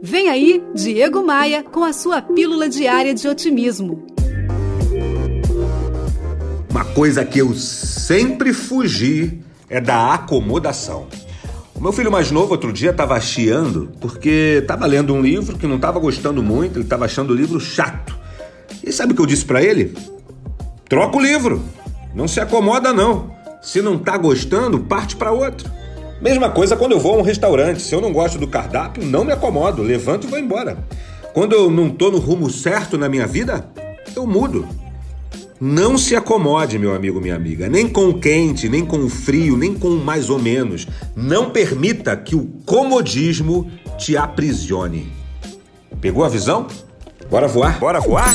Vem aí, Diego Maia, com a sua pílula diária de otimismo. Uma coisa que eu sempre fugi é da acomodação. O meu filho mais novo outro dia estava chiando porque estava lendo um livro que não estava gostando muito, ele estava achando o livro chato. E sabe o que eu disse para ele? Troca o livro. Não se acomoda não. Se não tá gostando, parte para outro. Mesma coisa quando eu vou a um restaurante. Se eu não gosto do cardápio, não me acomodo, levanto e vou embora. Quando eu não tô no rumo certo na minha vida, eu mudo. Não se acomode, meu amigo, minha amiga, nem com o quente, nem com o frio, nem com o mais ou menos. Não permita que o comodismo te aprisione. Pegou a visão? Bora voar? Bora voar?